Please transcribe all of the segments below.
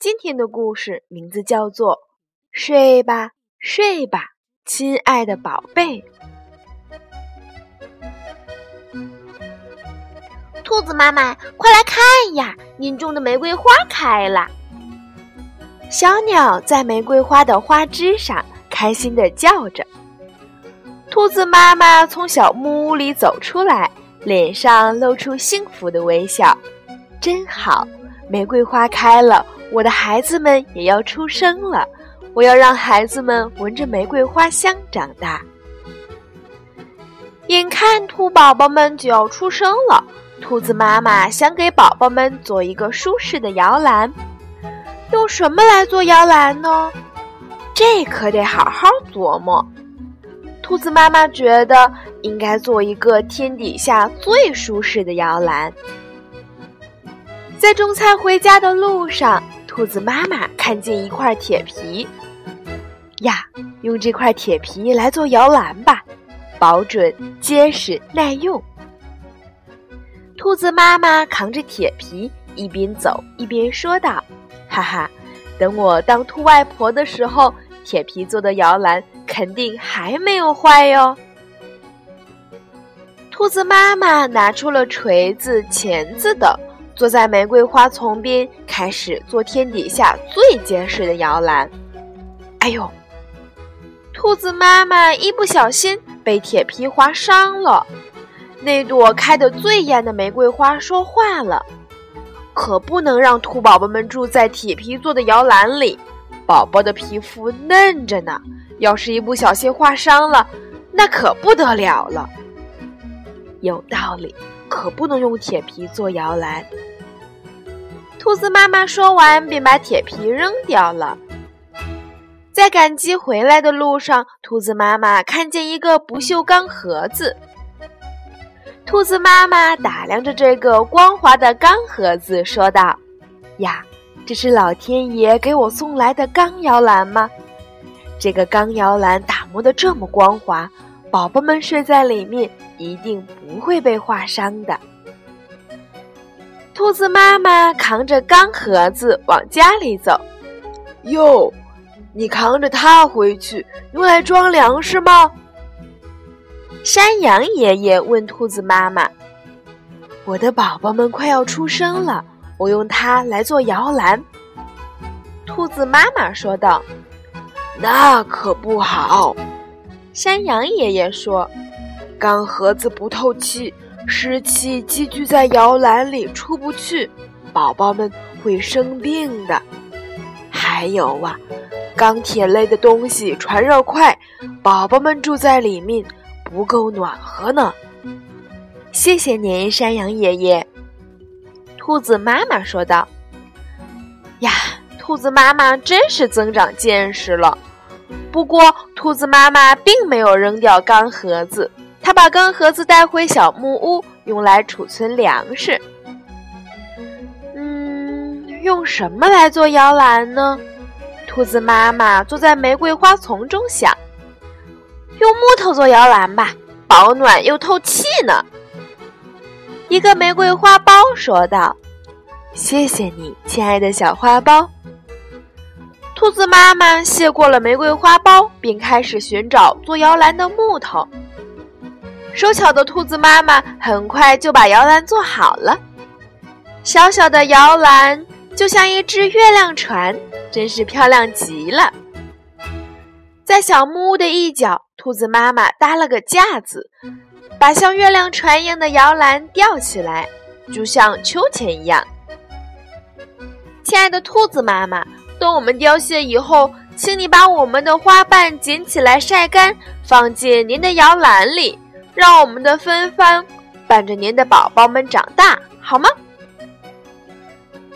今天的故事名字叫做《睡吧，睡吧，亲爱的宝贝》。兔子妈妈，快来看呀！您种的玫瑰花开了。小鸟在玫瑰花的花枝上开心地叫着。兔子妈妈从小木屋里走出来，脸上露出幸福的微笑。真好，玫瑰花开了。我的孩子们也要出生了，我要让孩子们闻着玫瑰花香长大。眼看兔宝宝们就要出生了，兔子妈妈想给宝宝们做一个舒适的摇篮。用什么来做摇篮呢？这可得好好琢磨。兔子妈妈觉得应该做一个天底下最舒适的摇篮。在种菜回家的路上。兔子妈妈看见一块铁皮，呀，用这块铁皮来做摇篮吧，保准结实耐用。兔子妈妈扛着铁皮，一边走一边说道：“哈哈，等我当兔外婆的时候，铁皮做的摇篮肯定还没有坏哟。”兔子妈妈拿出了锤子、钳子等。坐在玫瑰花丛边，开始做天底下最结实的摇篮。哎呦！兔子妈妈一不小心被铁皮划伤了。那朵开得最艳的玫瑰花说话了：“可不能让兔宝宝们住在铁皮做的摇篮里，宝宝的皮肤嫩着呢，要是一不小心划伤了，那可不得了了。”有道理，可不能用铁皮做摇篮。兔子妈妈说完，便把铁皮扔掉了。在赶集回来的路上，兔子妈妈看见一个不锈钢盒子。兔子妈妈打量着这个光滑的钢盒子，说道：“呀，这是老天爷给我送来的钢摇篮吗？这个钢摇篮打磨的这么光滑，宝宝们睡在里面一定不会被划伤的。”兔子妈妈扛着钢盒子往家里走。哟，你扛着它回去，用来装粮食吗？山羊爷爷问兔子妈妈：“我的宝宝们快要出生了，我用它来做摇篮。”兔子妈妈说道：“那可不好。”山羊爷爷说：“钢盒子不透气。”湿气积聚在摇篮里出不去，宝宝们会生病的。还有啊，钢铁类的东西传热快，宝宝们住在里面不够暖和呢。谢谢您，山羊爷爷。兔子妈妈说道：“呀，兔子妈妈真是增长见识了。”不过，兔子妈妈并没有扔掉钢盒子。他把钢盒子带回小木屋，用来储存粮食。嗯，用什么来做摇篮呢？兔子妈妈坐在玫瑰花丛中想：用木头做摇篮吧，保暖又透气呢。一个玫瑰花苞说道：“谢谢你，亲爱的小花苞。”兔子妈妈谢过了玫瑰花苞，并开始寻找做摇篮的木头。手巧的兔子妈妈很快就把摇篮做好了。小小的摇篮就像一只月亮船，真是漂亮极了。在小木屋的一角，兔子妈妈搭了个架子，把像月亮船一样的摇篮吊起来，就像秋千一样。亲爱的兔子妈妈，等我们凋谢以后，请你把我们的花瓣捡起来晒干，放进您的摇篮里。让我们的芬芳伴着您的宝宝们长大，好吗？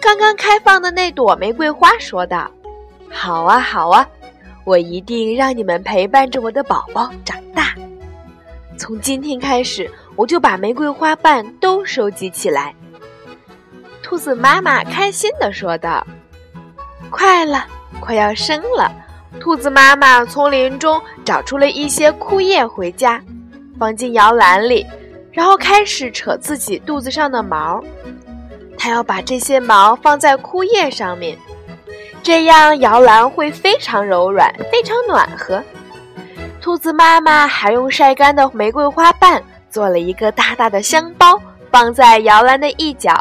刚刚开放的那朵玫瑰花说道：“好啊，好啊，我一定让你们陪伴着我的宝宝长大。从今天开始，我就把玫瑰花瓣都收集起来。”兔子妈妈开心地说道。“快了，快要生了。”兔子妈妈从林中找出了一些枯叶回家，放进摇篮里，然后开始扯自己肚子上的毛。他要把这些毛放在枯叶上面。这样摇篮会非常柔软，非常暖和。兔子妈妈还用晒干的玫瑰花瓣做了一个大大的香包，放在摇篮的一角，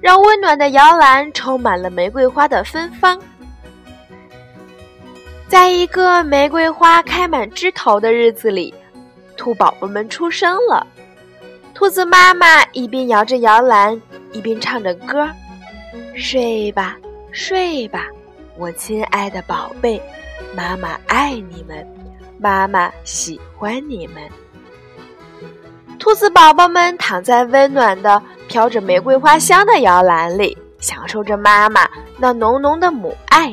让温暖的摇篮充满了玫瑰花的芬芳。在一个玫瑰花开满枝头的日子里，兔宝宝们出生了。兔子妈妈一边摇着摇篮，一边唱着歌：“睡吧，睡吧。”我亲爱的宝贝，妈妈爱你们，妈妈喜欢你们。兔子宝宝们躺在温暖的、飘着玫瑰花香的摇篮里，享受着妈妈那浓浓的母爱。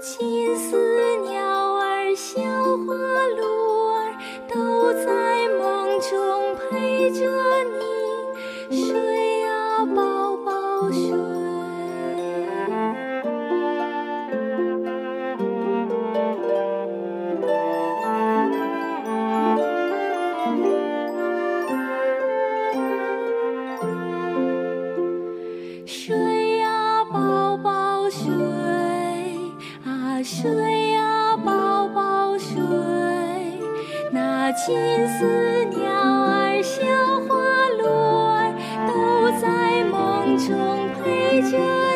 金丝鸟儿、小花鹿儿，都。在梦中陪着你，睡呀，宝宝睡。睡睡呀、啊，宝宝睡。那金丝鸟儿、小花鹿儿，都在梦中陪着。